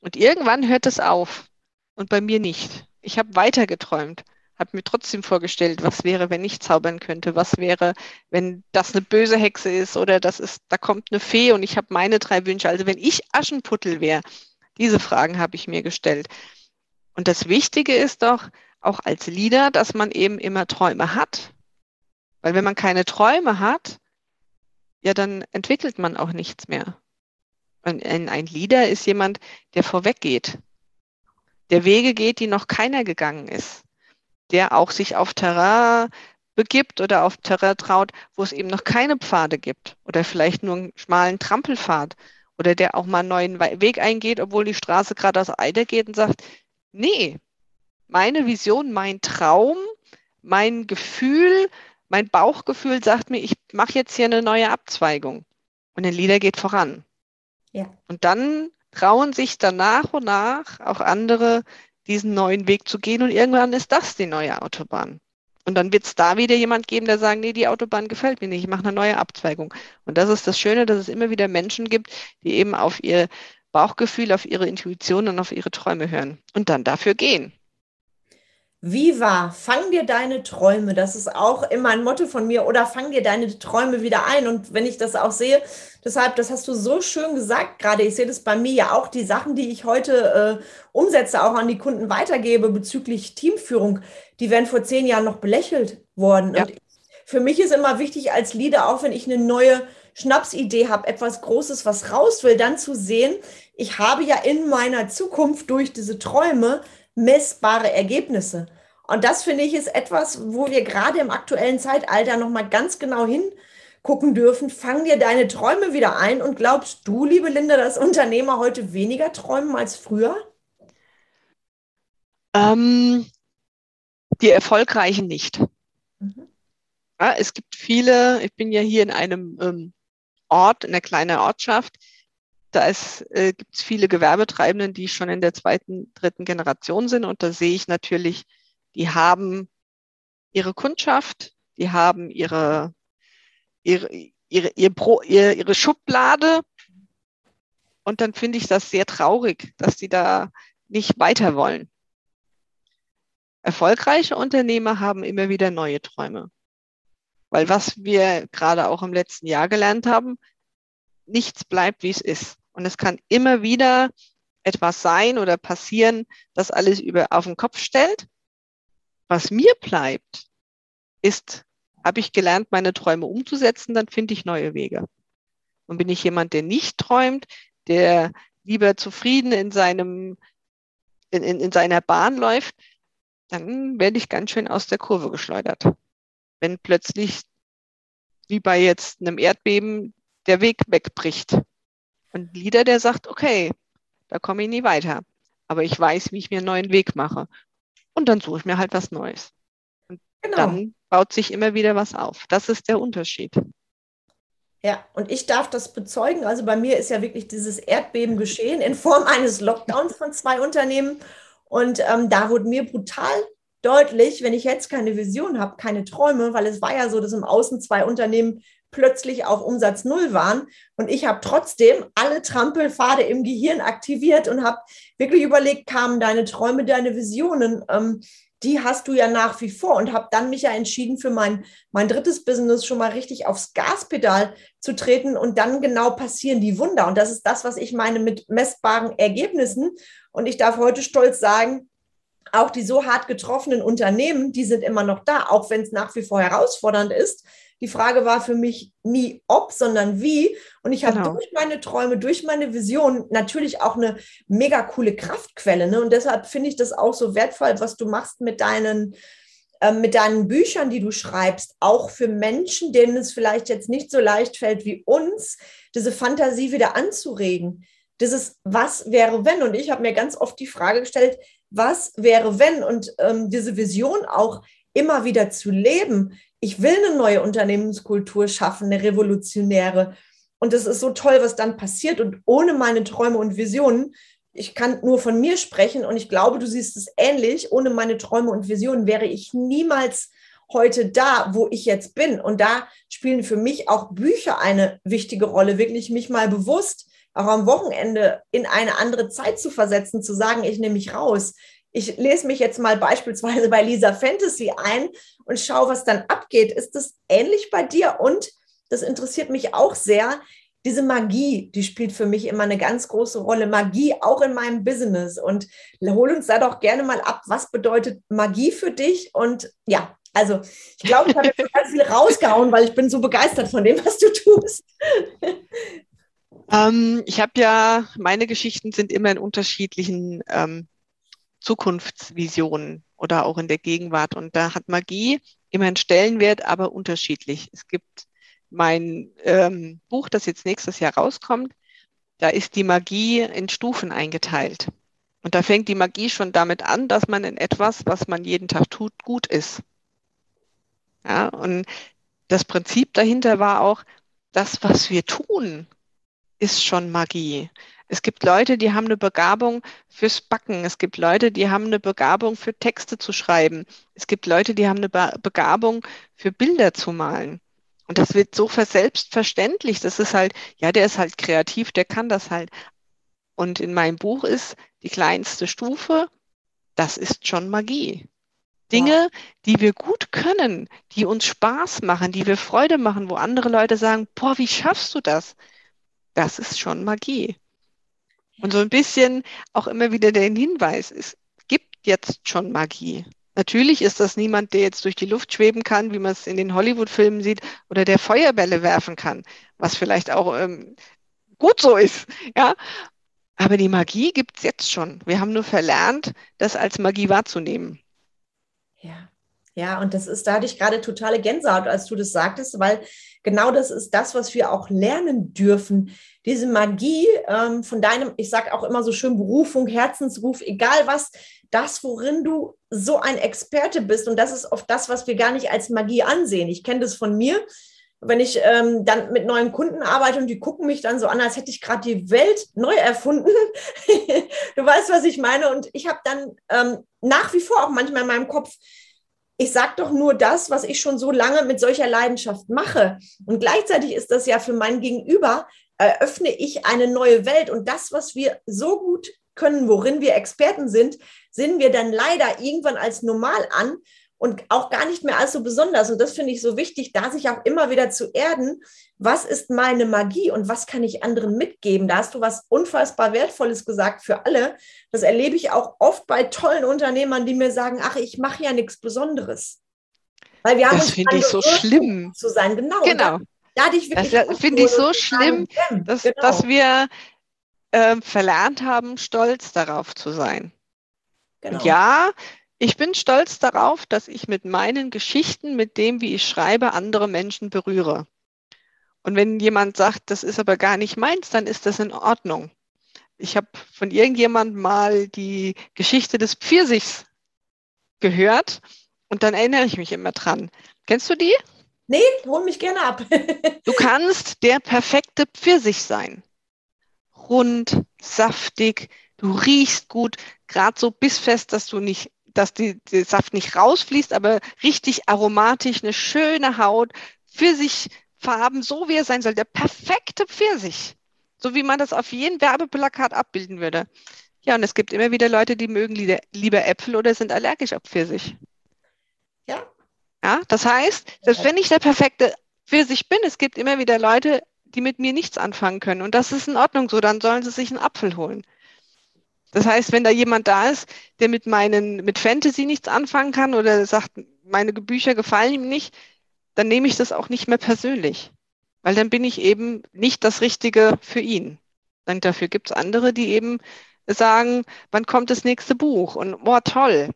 Und irgendwann hört es auf. Und bei mir nicht. Ich habe weiter geträumt, habe mir trotzdem vorgestellt, was wäre, wenn ich zaubern könnte, was wäre, wenn das eine böse Hexe ist oder das ist, da kommt eine Fee und ich habe meine drei Wünsche. Also wenn ich Aschenputtel wäre, diese Fragen habe ich mir gestellt. Und das Wichtige ist doch auch als Leader, dass man eben immer Träume hat. Weil wenn man keine Träume hat, ja, dann entwickelt man auch nichts mehr. Und ein Leader ist jemand, der vorweggeht, der Wege geht, die noch keiner gegangen ist, der auch sich auf Terrain begibt oder auf Terrain traut, wo es eben noch keine Pfade gibt oder vielleicht nur einen schmalen Trampelpfad oder der auch mal einen neuen Weg eingeht, obwohl die Straße gerade aus Eider geht und sagt, Nee, meine Vision, mein Traum, mein Gefühl, mein Bauchgefühl sagt mir, ich mache jetzt hier eine neue Abzweigung. Und der Leader geht voran. Ja. Und dann trauen sich dann nach und nach auch andere, diesen neuen Weg zu gehen. Und irgendwann ist das die neue Autobahn. Und dann wird es da wieder jemand geben, der sagt, nee, die Autobahn gefällt mir nicht, ich mache eine neue Abzweigung. Und das ist das Schöne, dass es immer wieder Menschen gibt, die eben auf ihr Bauchgefühl, auf ihre Intuition und auf ihre Träume hören und dann dafür gehen. Viva, fang dir deine Träume. Das ist auch immer ein Motto von mir. Oder fang dir deine Träume wieder ein. Und wenn ich das auch sehe, deshalb, das hast du so schön gesagt gerade. Ich sehe das bei mir ja auch, die Sachen, die ich heute äh, umsetze, auch an die Kunden weitergebe bezüglich Teamführung, die wären vor zehn Jahren noch belächelt worden. Ja. Und für mich ist immer wichtig als Leader, auch wenn ich eine neue Schnapsidee habe, etwas Großes, was raus will, dann zu sehen, ich habe ja in meiner Zukunft durch diese Träume messbare Ergebnisse. Und das finde ich ist etwas, wo wir gerade im aktuellen Zeitalter nochmal ganz genau hingucken dürfen. Fang dir deine Träume wieder ein und glaubst du, liebe Linda, dass Unternehmer heute weniger träumen als früher? Ähm, die Erfolgreichen nicht. Mhm. Ja, es gibt viele, ich bin ja hier in einem ähm, Ort, in einer kleinen Ortschaft, da äh, gibt es viele Gewerbetreibenden, die schon in der zweiten, dritten Generation sind. Und da sehe ich natürlich, die haben ihre Kundschaft, die haben ihre, ihre, ihre, ihr Pro, ihre, ihre Schublade. Und dann finde ich das sehr traurig, dass die da nicht weiter wollen. Erfolgreiche Unternehmer haben immer wieder neue Träume. Weil was wir gerade auch im letzten Jahr gelernt haben, nichts bleibt, wie es ist. Und es kann immer wieder etwas sein oder passieren, das alles über, auf den Kopf stellt. Was mir bleibt, ist, habe ich gelernt, meine Träume umzusetzen, dann finde ich neue Wege. Und bin ich jemand, der nicht träumt, der lieber zufrieden in seinem, in, in, in seiner Bahn läuft, dann werde ich ganz schön aus der Kurve geschleudert. Wenn plötzlich, wie bei jetzt einem Erdbeben, der Weg wegbricht. Und Lieder, der sagt, okay, da komme ich nie weiter. Aber ich weiß, wie ich mir einen neuen Weg mache. Und dann suche ich mir halt was Neues. Und genau. dann baut sich immer wieder was auf. Das ist der Unterschied. Ja, und ich darf das bezeugen. Also bei mir ist ja wirklich dieses Erdbeben geschehen in Form eines Lockdowns von zwei Unternehmen. Und ähm, da wurde mir brutal deutlich, wenn ich jetzt keine Vision habe, keine Träume, weil es war ja so, dass im Außen zwei Unternehmen plötzlich auf Umsatz null waren. Und ich habe trotzdem alle Trampelpfade im Gehirn aktiviert und habe wirklich überlegt, kamen deine Träume, deine Visionen, ähm, die hast du ja nach wie vor und habe dann mich ja entschieden, für mein, mein drittes Business schon mal richtig aufs Gaspedal zu treten und dann genau passieren die Wunder. Und das ist das, was ich meine mit messbaren Ergebnissen. Und ich darf heute stolz sagen, auch die so hart getroffenen Unternehmen, die sind immer noch da, auch wenn es nach wie vor herausfordernd ist. Die Frage war für mich nie ob, sondern wie. Und ich habe genau. durch meine Träume, durch meine Vision natürlich auch eine mega coole Kraftquelle. Ne? Und deshalb finde ich das auch so wertvoll, was du machst mit deinen, äh, mit deinen Büchern, die du schreibst, auch für Menschen, denen es vielleicht jetzt nicht so leicht fällt wie uns, diese Fantasie wieder anzuregen. Dieses Was wäre wenn? Und ich habe mir ganz oft die Frage gestellt, was wäre wenn? Und ähm, diese Vision auch immer wieder zu leben ich will eine neue Unternehmenskultur schaffen, eine revolutionäre. Und es ist so toll, was dann passiert. Und ohne meine Träume und Visionen, ich kann nur von mir sprechen und ich glaube, du siehst es ähnlich, ohne meine Träume und Visionen wäre ich niemals heute da, wo ich jetzt bin. Und da spielen für mich auch Bücher eine wichtige Rolle, wirklich mich mal bewusst auch am Wochenende in eine andere Zeit zu versetzen, zu sagen, ich nehme mich raus, ich lese mich jetzt mal beispielsweise bei Lisa Fantasy ein und schaue, was dann abgeht. Ist das ähnlich bei dir? Und das interessiert mich auch sehr. Diese Magie, die spielt für mich immer eine ganz große Rolle. Magie auch in meinem Business. Und hol uns da doch gerne mal ab, was bedeutet Magie für dich? Und ja, also ich glaube, ich habe jetzt ganz viel rausgehauen, weil ich bin so begeistert von dem, was du tust. Ähm, ich habe ja, meine Geschichten sind immer in unterschiedlichen ähm, Zukunftsvisionen oder auch in der Gegenwart. Und da hat Magie immer einen Stellenwert, aber unterschiedlich. Es gibt mein ähm, Buch, das jetzt nächstes Jahr rauskommt, da ist die Magie in Stufen eingeteilt. Und da fängt die Magie schon damit an, dass man in etwas, was man jeden Tag tut, gut ist. Ja, und das Prinzip dahinter war auch, das, was wir tun, ist schon Magie. Es gibt Leute, die haben eine Begabung fürs Backen. Es gibt Leute, die haben eine Begabung für Texte zu schreiben. Es gibt Leute, die haben eine Begabung für Bilder zu malen. Und das wird so verselbstverständlich. Das ist halt, ja, der ist halt kreativ, der kann das halt. Und in meinem Buch ist die kleinste Stufe, das ist schon Magie. Dinge, die wir gut können, die uns Spaß machen, die wir Freude machen, wo andere Leute sagen, boah, wie schaffst du das? Das ist schon Magie. Und so ein bisschen auch immer wieder den Hinweis, es gibt jetzt schon Magie. Natürlich ist das niemand, der jetzt durch die Luft schweben kann, wie man es in den Hollywood-Filmen sieht, oder der Feuerbälle werfen kann, was vielleicht auch ähm, gut so ist. Ja? Aber die Magie gibt es jetzt schon. Wir haben nur verlernt, das als Magie wahrzunehmen. Ja. Ja, und das ist, da hatte ich gerade totale Gänsehaut, als du das sagtest, weil genau das ist das, was wir auch lernen dürfen. Diese Magie ähm, von deinem, ich sage auch immer so schön, Berufung, Herzensruf, egal was, das, worin du so ein Experte bist. Und das ist oft das, was wir gar nicht als Magie ansehen. Ich kenne das von mir. Wenn ich ähm, dann mit neuen Kunden arbeite und die gucken mich dann so an, als hätte ich gerade die Welt neu erfunden. du weißt, was ich meine. Und ich habe dann ähm, nach wie vor auch manchmal in meinem Kopf, ich sage doch nur das, was ich schon so lange mit solcher Leidenschaft mache. Und gleichzeitig ist das ja für mein Gegenüber, eröffne ich eine neue Welt. Und das, was wir so gut können, worin wir Experten sind, sehen wir dann leider irgendwann als normal an und auch gar nicht mehr als so besonders. Und das finde ich so wichtig, da sich auch immer wieder zu erden, was ist meine Magie und was kann ich anderen mitgeben? Da hast du was unfassbar Wertvolles gesagt für alle. Das erlebe ich auch oft bei tollen Unternehmern, die mir sagen, ach, ich mache ja nichts Besonderes. Weil wir haben das finde ich so schlimm zu sein. Genau. genau. Da, da finde ich so schlimm, dass, genau. dass wir äh, verlernt haben, stolz darauf zu sein. Genau. ja, ich bin stolz darauf, dass ich mit meinen Geschichten, mit dem, wie ich schreibe, andere Menschen berühre. Und wenn jemand sagt, das ist aber gar nicht meins, dann ist das in Ordnung. Ich habe von irgendjemandem mal die Geschichte des Pfirsichs gehört und dann erinnere ich mich immer dran. Kennst du die? Nee, hol mich gerne ab. du kannst der perfekte Pfirsich sein. Rund, saftig, du riechst gut, gerade so bissfest, dass du nicht, dass die, der Saft nicht rausfließt, aber richtig aromatisch, eine schöne Haut, Pfirsichfarben, so wie er sein soll, der perfekte Pfirsich. So wie man das auf jedem Werbeplakat abbilden würde. Ja, und es gibt immer wieder Leute, die mögen lieber Äpfel oder sind allergisch auf Pfirsich. Ja, das heißt, selbst wenn ich der perfekte für sich bin, es gibt immer wieder Leute, die mit mir nichts anfangen können. Und das ist in Ordnung so, dann sollen sie sich einen Apfel holen. Das heißt, wenn da jemand da ist, der mit meinen, mit Fantasy nichts anfangen kann oder sagt, meine Bücher gefallen ihm nicht, dann nehme ich das auch nicht mehr persönlich. Weil dann bin ich eben nicht das Richtige für ihn. Dann dafür gibt es andere, die eben sagen, wann kommt das nächste Buch? Und boah, toll,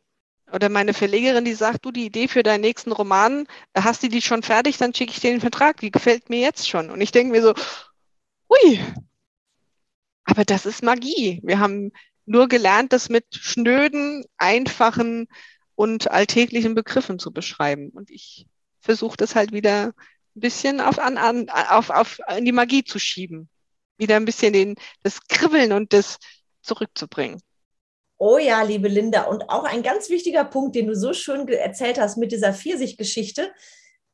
oder meine Verlegerin, die sagt, du, die Idee für deinen nächsten Roman, hast du die schon fertig, dann schicke ich dir den Vertrag. Die gefällt mir jetzt schon. Und ich denke mir so, ui, aber das ist Magie. Wir haben nur gelernt, das mit schnöden, einfachen und alltäglichen Begriffen zu beschreiben. Und ich versuche das halt wieder ein bisschen auf, an, an, auf, auf in die Magie zu schieben. Wieder ein bisschen den, das Kribbeln und das zurückzubringen. Oh ja, liebe Linda. Und auch ein ganz wichtiger Punkt, den du so schön erzählt hast mit dieser Pfirsich-Geschichte.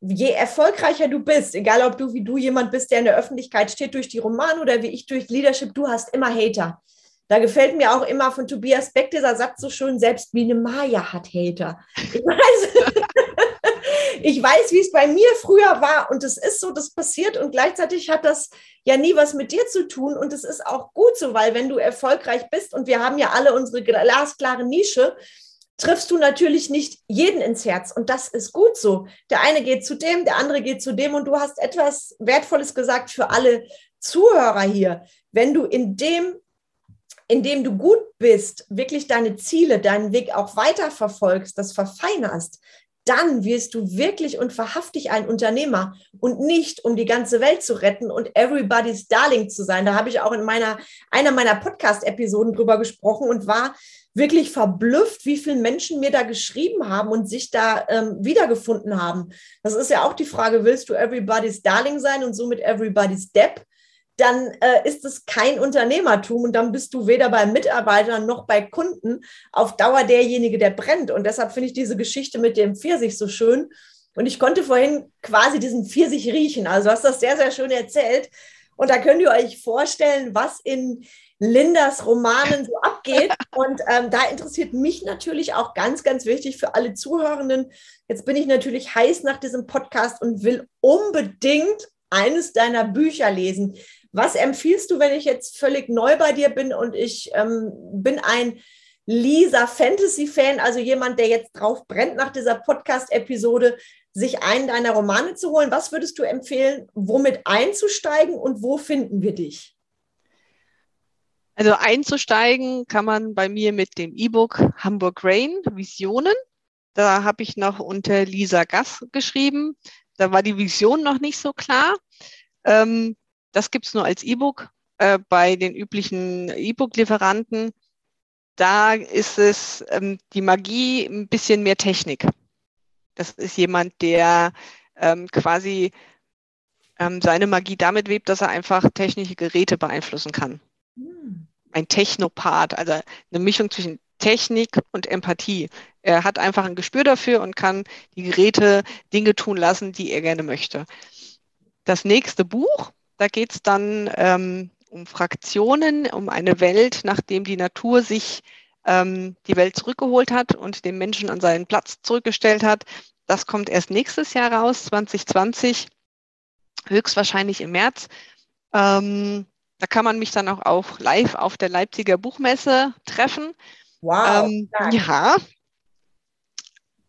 Je erfolgreicher du bist, egal ob du wie du jemand bist, der in der Öffentlichkeit steht durch die Romane oder wie ich durch Leadership, du hast immer Hater. Da gefällt mir auch immer von Tobias Beck dieser Satz so schön, selbst Biene Maya hat Hater. Ich weiß, ich weiß, wie es bei mir früher war und es ist so, das passiert und gleichzeitig hat das ja nie was mit dir zu tun und es ist auch gut so, weil wenn du erfolgreich bist und wir haben ja alle unsere glasklare Nische, triffst du natürlich nicht jeden ins Herz und das ist gut so. Der eine geht zu dem, der andere geht zu dem und du hast etwas Wertvolles gesagt für alle Zuhörer hier. Wenn du in dem indem du gut bist, wirklich deine Ziele, deinen Weg auch weiter verfolgst, das verfeinerst, dann wirst du wirklich und wahrhaftig ein Unternehmer und nicht um die ganze Welt zu retten und everybody's Darling zu sein. Da habe ich auch in meiner, einer meiner Podcast-Episoden drüber gesprochen und war wirklich verblüfft, wie viele Menschen mir da geschrieben haben und sich da ähm, wiedergefunden haben. Das ist ja auch die Frage, willst du everybody's Darling sein und somit everybody's Depp? Dann äh, ist es kein Unternehmertum und dann bist du weder bei Mitarbeitern noch bei Kunden auf Dauer derjenige, der brennt. Und deshalb finde ich diese Geschichte mit dem Pfirsich so schön. Und ich konnte vorhin quasi diesen Pfirsich riechen. Also du hast das sehr, sehr schön erzählt. Und da könnt ihr euch vorstellen, was in Lindas Romanen so abgeht. Und ähm, da interessiert mich natürlich auch ganz, ganz wichtig für alle Zuhörenden. Jetzt bin ich natürlich heiß nach diesem Podcast und will unbedingt eines deiner Bücher lesen. Was empfiehlst du, wenn ich jetzt völlig neu bei dir bin und ich ähm, bin ein Lisa Fantasy-Fan, also jemand, der jetzt drauf brennt nach dieser Podcast-Episode, sich einen deiner Romane zu holen? Was würdest du empfehlen, womit einzusteigen und wo finden wir dich? Also einzusteigen kann man bei mir mit dem E-Book Hamburg Rain Visionen. Da habe ich noch unter Lisa Gass geschrieben. Da war die Vision noch nicht so klar. Ähm, das gibt es nur als E-Book äh, bei den üblichen E-Book-Lieferanten. Da ist es ähm, die Magie ein bisschen mehr Technik. Das ist jemand, der ähm, quasi ähm, seine Magie damit webt, dass er einfach technische Geräte beeinflussen kann. Hm. Ein Technopath, also eine Mischung zwischen Technik und Empathie. Er hat einfach ein Gespür dafür und kann die Geräte Dinge tun lassen, die er gerne möchte. Das nächste Buch da geht es dann ähm, um Fraktionen, um eine Welt, nachdem die Natur sich ähm, die Welt zurückgeholt hat und den Menschen an seinen Platz zurückgestellt hat. Das kommt erst nächstes Jahr raus, 2020, höchstwahrscheinlich im März. Ähm, da kann man mich dann auch, auch live auf der Leipziger Buchmesse treffen. Wow. Ähm, ja,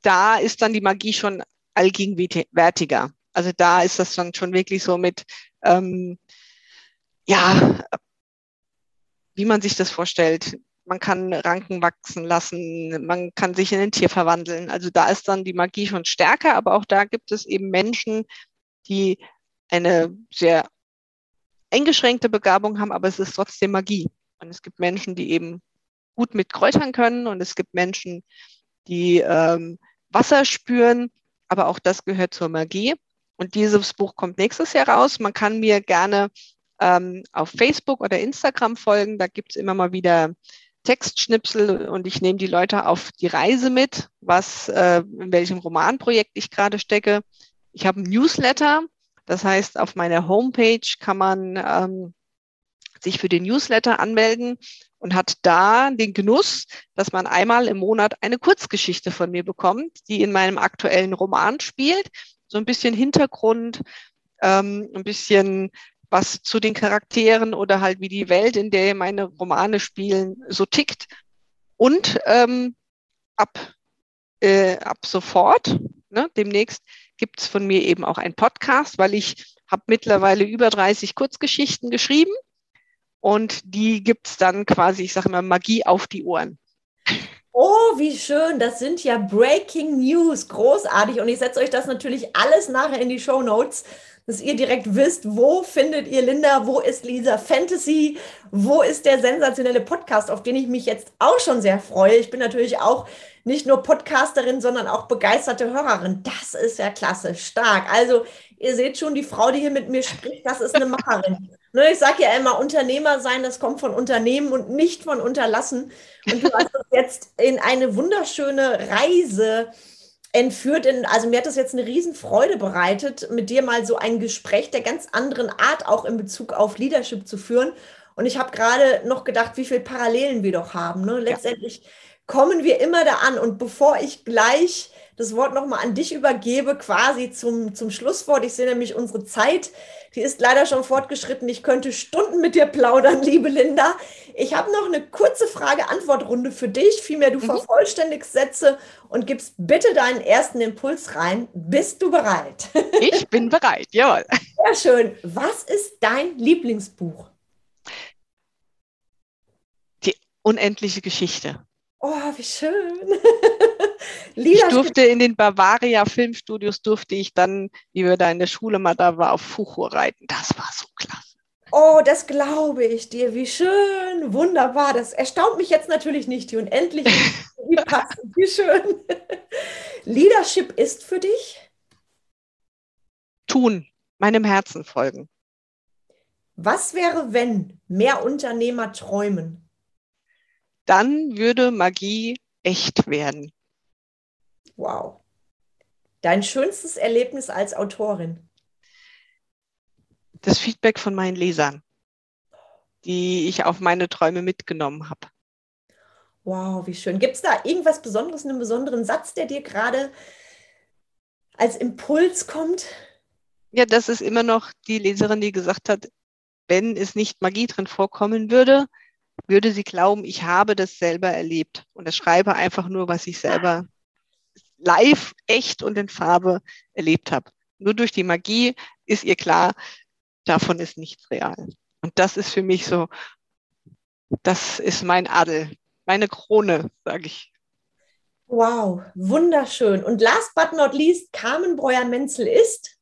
da ist dann die Magie schon allgegenwärtiger. Also da ist das dann schon wirklich so mit ähm, ja, wie man sich das vorstellt. Man kann Ranken wachsen lassen, man kann sich in ein Tier verwandeln. Also da ist dann die Magie schon stärker, aber auch da gibt es eben Menschen, die eine sehr eingeschränkte Begabung haben, aber es ist trotzdem Magie. Und es gibt Menschen, die eben gut mit Kräutern können und es gibt Menschen, die ähm, Wasser spüren, aber auch das gehört zur Magie. Und dieses Buch kommt nächstes Jahr raus. Man kann mir gerne ähm, auf Facebook oder Instagram folgen. Da gibt es immer mal wieder Textschnipsel und ich nehme die Leute auf die Reise mit, was äh, in welchem Romanprojekt ich gerade stecke. Ich habe ein Newsletter, das heißt, auf meiner Homepage kann man ähm, sich für den Newsletter anmelden und hat da den Genuss, dass man einmal im Monat eine Kurzgeschichte von mir bekommt, die in meinem aktuellen Roman spielt. So ein bisschen Hintergrund, ähm, ein bisschen was zu den Charakteren oder halt wie die Welt, in der meine Romane spielen, so tickt. Und ähm, ab, äh, ab sofort, ne, demnächst, gibt es von mir eben auch einen Podcast, weil ich habe mittlerweile über 30 Kurzgeschichten geschrieben und die gibt es dann quasi, ich sage immer, Magie auf die Ohren. Oh, wie schön. Das sind ja Breaking News. Großartig. Und ich setze euch das natürlich alles nachher in die Show Notes, dass ihr direkt wisst, wo findet ihr Linda, wo ist Lisa Fantasy, wo ist der sensationelle Podcast, auf den ich mich jetzt auch schon sehr freue. Ich bin natürlich auch nicht nur Podcasterin, sondern auch begeisterte Hörerin. Das ist ja klasse, stark. Also ihr seht schon, die Frau, die hier mit mir spricht, das ist eine Macherin. Ne, ich sage ja immer, Unternehmer sein, das kommt von Unternehmen und nicht von Unterlassen. Und du hast uns jetzt in eine wunderschöne Reise entführt. In, also mir hat das jetzt eine Riesenfreude bereitet, mit dir mal so ein Gespräch der ganz anderen Art auch in Bezug auf Leadership zu führen. Und ich habe gerade noch gedacht, wie viele Parallelen wir doch haben. Ne? Letztendlich ja. kommen wir immer da an. Und bevor ich gleich das Wort nochmal an dich übergebe, quasi zum, zum Schlusswort. Ich sehe nämlich unsere Zeit, die ist leider schon fortgeschritten. Ich könnte Stunden mit dir plaudern, liebe Linda. Ich habe noch eine kurze Frage-Antwort-Runde für dich. Vielmehr, du mhm. vervollständigst Sätze und gibst bitte deinen ersten Impuls rein. Bist du bereit? Ich bin bereit, jawohl. Sehr schön. Was ist dein Lieblingsbuch? Die unendliche Geschichte. Oh, wie schön. ich durfte in den Bavaria Filmstudios, durfte ich dann, wie wir da in der Schule mal da war, auf Fuchur reiten. Das war so klasse. Oh, das glaube ich dir. Wie schön, wunderbar. Das erstaunt mich jetzt natürlich nicht. Und endlich, wie passend, wie schön. Leadership ist für dich? Tun, meinem Herzen folgen. Was wäre, wenn mehr Unternehmer träumen? Dann würde Magie echt werden. Wow. Dein schönstes Erlebnis als Autorin? Das Feedback von meinen Lesern, die ich auf meine Träume mitgenommen habe. Wow, wie schön. Gibt es da irgendwas Besonderes, einen besonderen Satz, der dir gerade als Impuls kommt? Ja, das ist immer noch die Leserin, die gesagt hat, wenn es nicht Magie drin vorkommen würde, würde sie glauben, ich habe das selber erlebt. Und ich schreibe einfach nur, was ich selber live, echt und in Farbe erlebt habe. Nur durch die Magie ist ihr klar, davon ist nichts real. Und das ist für mich so, das ist mein Adel, meine Krone, sage ich. Wow, wunderschön. Und last but not least, Carmen Breuer-Menzel ist?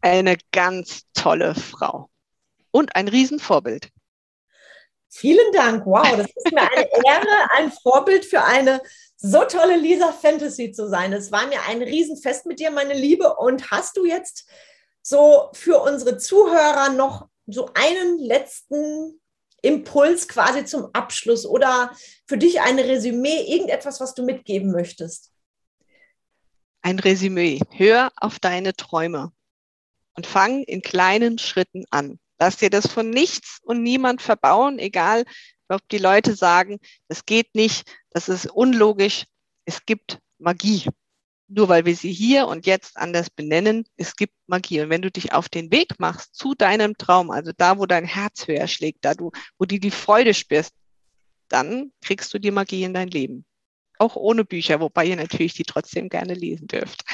Eine ganz tolle Frau und ein Riesenvorbild. Vielen Dank. Wow, das ist mir eine Ehre, ein Vorbild für eine so tolle Lisa Fantasy zu sein. Es war mir ein Riesenfest mit dir, meine Liebe. Und hast du jetzt so für unsere Zuhörer noch so einen letzten Impuls quasi zum Abschluss oder für dich ein Resümee, irgendetwas, was du mitgeben möchtest? Ein Resümee. Hör auf deine Träume und fang in kleinen Schritten an. Lass dir das von nichts und niemand verbauen, egal ob die Leute sagen, das geht nicht, das ist unlogisch. Es gibt Magie. Nur weil wir sie hier und jetzt anders benennen, es gibt Magie. Und wenn du dich auf den Weg machst zu deinem Traum, also da, wo dein Herz höher schlägt, da du, wo du die Freude spürst, dann kriegst du die Magie in dein Leben. Auch ohne Bücher, wobei ihr natürlich die trotzdem gerne lesen dürft.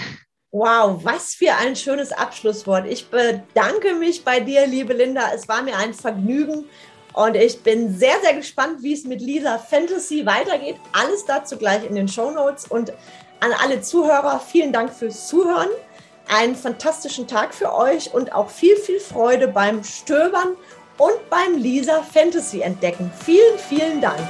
Wow, was für ein schönes Abschlusswort. Ich bedanke mich bei dir, liebe Linda. Es war mir ein Vergnügen Und ich bin sehr, sehr gespannt, wie es mit Lisa Fantasy weitergeht. Alles dazu gleich in den Show Notes. Und an alle Zuhörer, vielen Dank fürs Zuhören. Einen fantastischen Tag für euch und auch viel, viel Freude beim Stöbern und beim Lisa Fantasy entdecken. Vielen, vielen Dank.